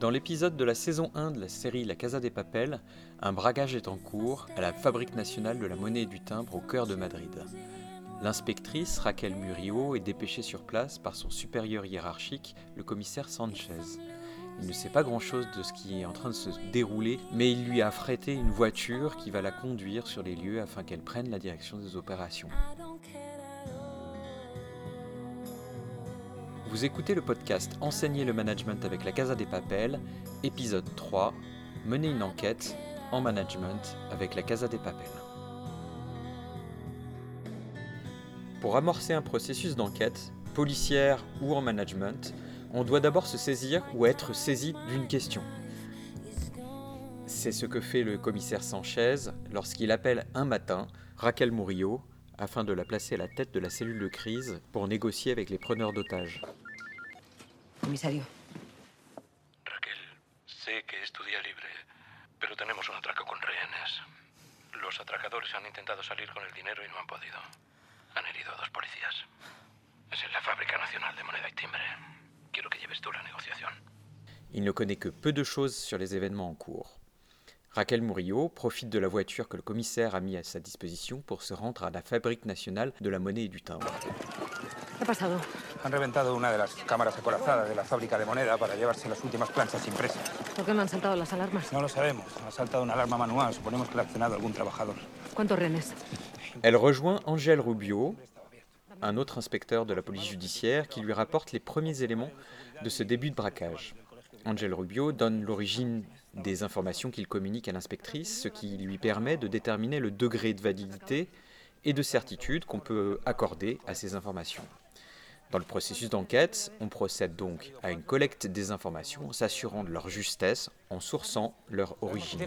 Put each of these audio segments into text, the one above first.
Dans l'épisode de la saison 1 de la série La Casa des Papel, un bragage est en cours à la Fabrique nationale de la monnaie et du timbre au cœur de Madrid. L'inspectrice Raquel Murillo est dépêchée sur place par son supérieur hiérarchique, le commissaire Sanchez. Il ne sait pas grand-chose de ce qui est en train de se dérouler, mais il lui a affrété une voiture qui va la conduire sur les lieux afin qu'elle prenne la direction des opérations. Vous écoutez le podcast Enseigner le management avec la Casa des Papels, épisode 3, Mener une enquête en management avec la Casa des Papels. Pour amorcer un processus d'enquête, policière ou en management, on doit d'abord se saisir ou être saisi d'une question. C'est ce que fait le commissaire Sanchez lorsqu'il appelle un matin Raquel Murillo afin de la placer à la tête de la cellule de crise pour négocier avec les preneurs d'otages. Comisario. Raquel, sé que es tu día libre, pero tenemos un atraco con rehenes. Los atracadores han intentado salir con el dinero y no han podido. Han herido a dos policías. Es en la Fábrica Nacional de Moneda y Timbre. Quiero que lleves tú la negociación. Il ne connaît que peu de choses sur les événements en cours. Raquel Murillo profite de la voiture que le commissaire a mis à sa disposition pour se rendre à la Fabrique nationale de la monnaie et du timbre. ¿Qué ha pasado? Han reventado una de las cámaras acorazadas de la fábrica de moneda para llevarse las últimas planchas impresas. ¿Por qué no han saltado las alarmas? No lo sabemos. Ha saltado una alarma manual. Suponemos que la ha accionado algún trabajador. ¿Cuántos rehenes? Elle rejoint Angèle Rubio, un autre inspecteur de la police judiciaire, qui lui rapporte les premiers éléments de ce début de braquage. Angèle Rubio donne l'origine des informations qu'il communique à l'inspectrice, ce qui lui permet de déterminer le degré de validité et de certitude qu'on peut accorder à ces informations. Dans le processus d'enquête, on procède donc à une collecte des informations, s'assurant de leur justesse en sourçant leur origine.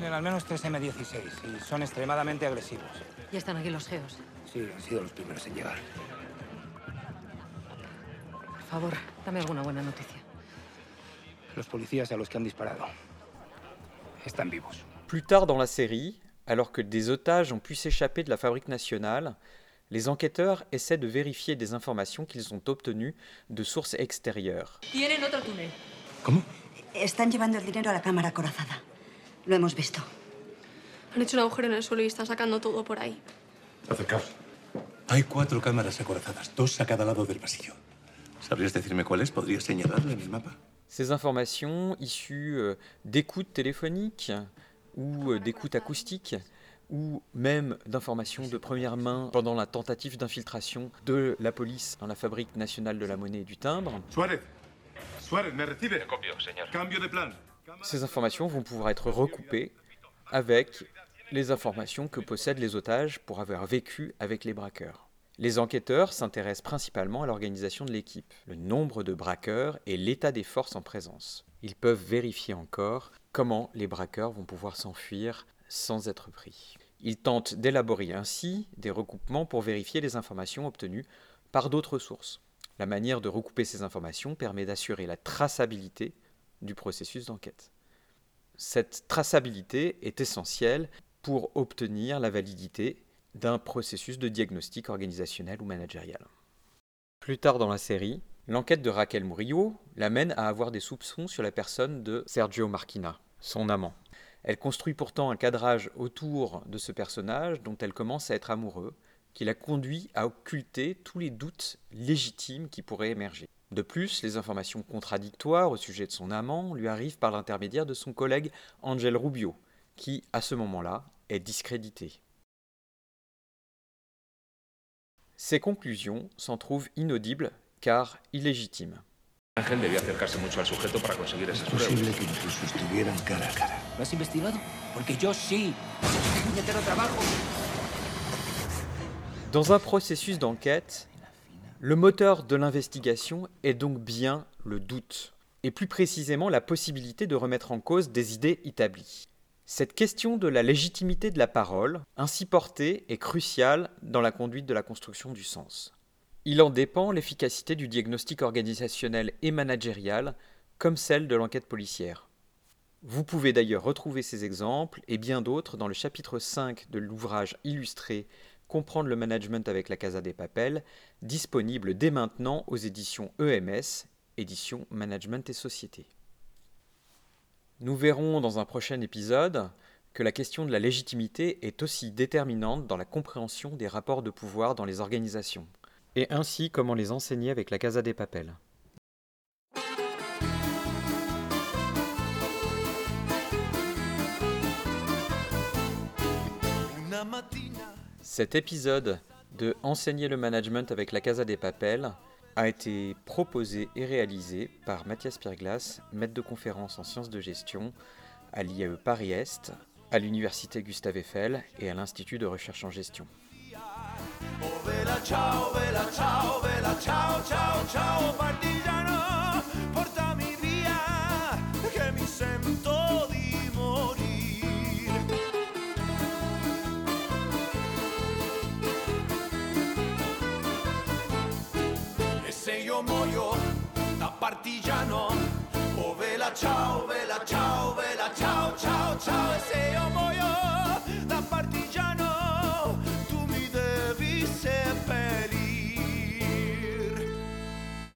Los policías a los que han disparado están vivos. Plus tard dans la série, alors que des otages ont pu s'échapper de la fabrique nationale, les enquêteurs essaient de vérifier des informations qu'ils ont obtenues de sources extérieures. Tienen otro túnel. ¿Cómo? Están llevando el dinero a la cámara acorazada. Lo hemos visto. Han hecho un agujero en el suelo y están sacando todo por ahí. Acercaos. Hay cuatro cámaras acorazadas, dos a cada lado del pasillo. ¿Sabrías decirme cuáles? ¿Podrías señalarla en el mapa? Ces informations issues euh, d'écoutes téléphoniques ou euh, d'écoutes acoustiques ou même d'informations de première main pendant la tentative d'infiltration de la police dans la fabrique nationale de la monnaie et du timbre. Suárez. Suárez, ¿me recibe? Copio, señor. Cambio de plan. Ces informations vont pouvoir être recoupées avec les informations que possèdent les otages pour avoir vécu avec les braqueurs. Les enquêteurs s'intéressent principalement à l'organisation de l'équipe, le nombre de braqueurs et l'état des forces en présence. Ils peuvent vérifier encore comment les braqueurs vont pouvoir s'enfuir sans être pris. Ils tentent d'élaborer ainsi des recoupements pour vérifier les informations obtenues par d'autres sources. La manière de recouper ces informations permet d'assurer la traçabilité du processus d'enquête. Cette traçabilité est essentielle pour obtenir la validité d'un processus de diagnostic organisationnel ou managérial. Plus tard dans la série, l'enquête de Raquel Murillo l'amène à avoir des soupçons sur la personne de Sergio Marquina, son amant. Elle construit pourtant un cadrage autour de ce personnage dont elle commence à être amoureux, qui la conduit à occulter tous les doutes légitimes qui pourraient émerger. De plus, les informations contradictoires au sujet de son amant lui arrivent par l'intermédiaire de son collègue Angel Rubio, qui, à ce moment-là, est discrédité. Ces conclusions s'en trouvent inaudibles car illégitimes. Ángel debía acercarse mucho al sujeto para conseguir esas pruebas. que incluso estuvieran cara a cara. ¿Lo has investigado? Porque yo sí. ¡Puñetero trabajo! Dans un processus d'enquête, le moteur de l'investigation est donc bien le doute, et plus précisément la possibilité de remettre en cause des idées établies. Cette question de la légitimité de la parole, ainsi portée, est cruciale dans la conduite de la construction du sens. Il en dépend l'efficacité du diagnostic organisationnel et managérial, comme celle de l'enquête policière. Vous pouvez d'ailleurs retrouver ces exemples et bien d'autres dans le chapitre 5 de l'ouvrage illustré Comprendre le management avec la Casa des Papels, disponible dès maintenant aux éditions EMS, éditions Management et Société. Nous verrons dans un prochain épisode que la question de la légitimité est aussi déterminante dans la compréhension des rapports de pouvoir dans les organisations, et ainsi comment les enseigner avec la Casa des Papels. Cet épisode de Enseigner le management avec la Casa des Papels a été proposé et réalisé par Mathias Pirglas, maître de conférence en sciences de gestion à l'IAE Paris-Est, à l'Université Gustave Eiffel et à l'Institut de recherche en gestion. Io muoio da partigiano, oh vela ciao, vela ciao, vela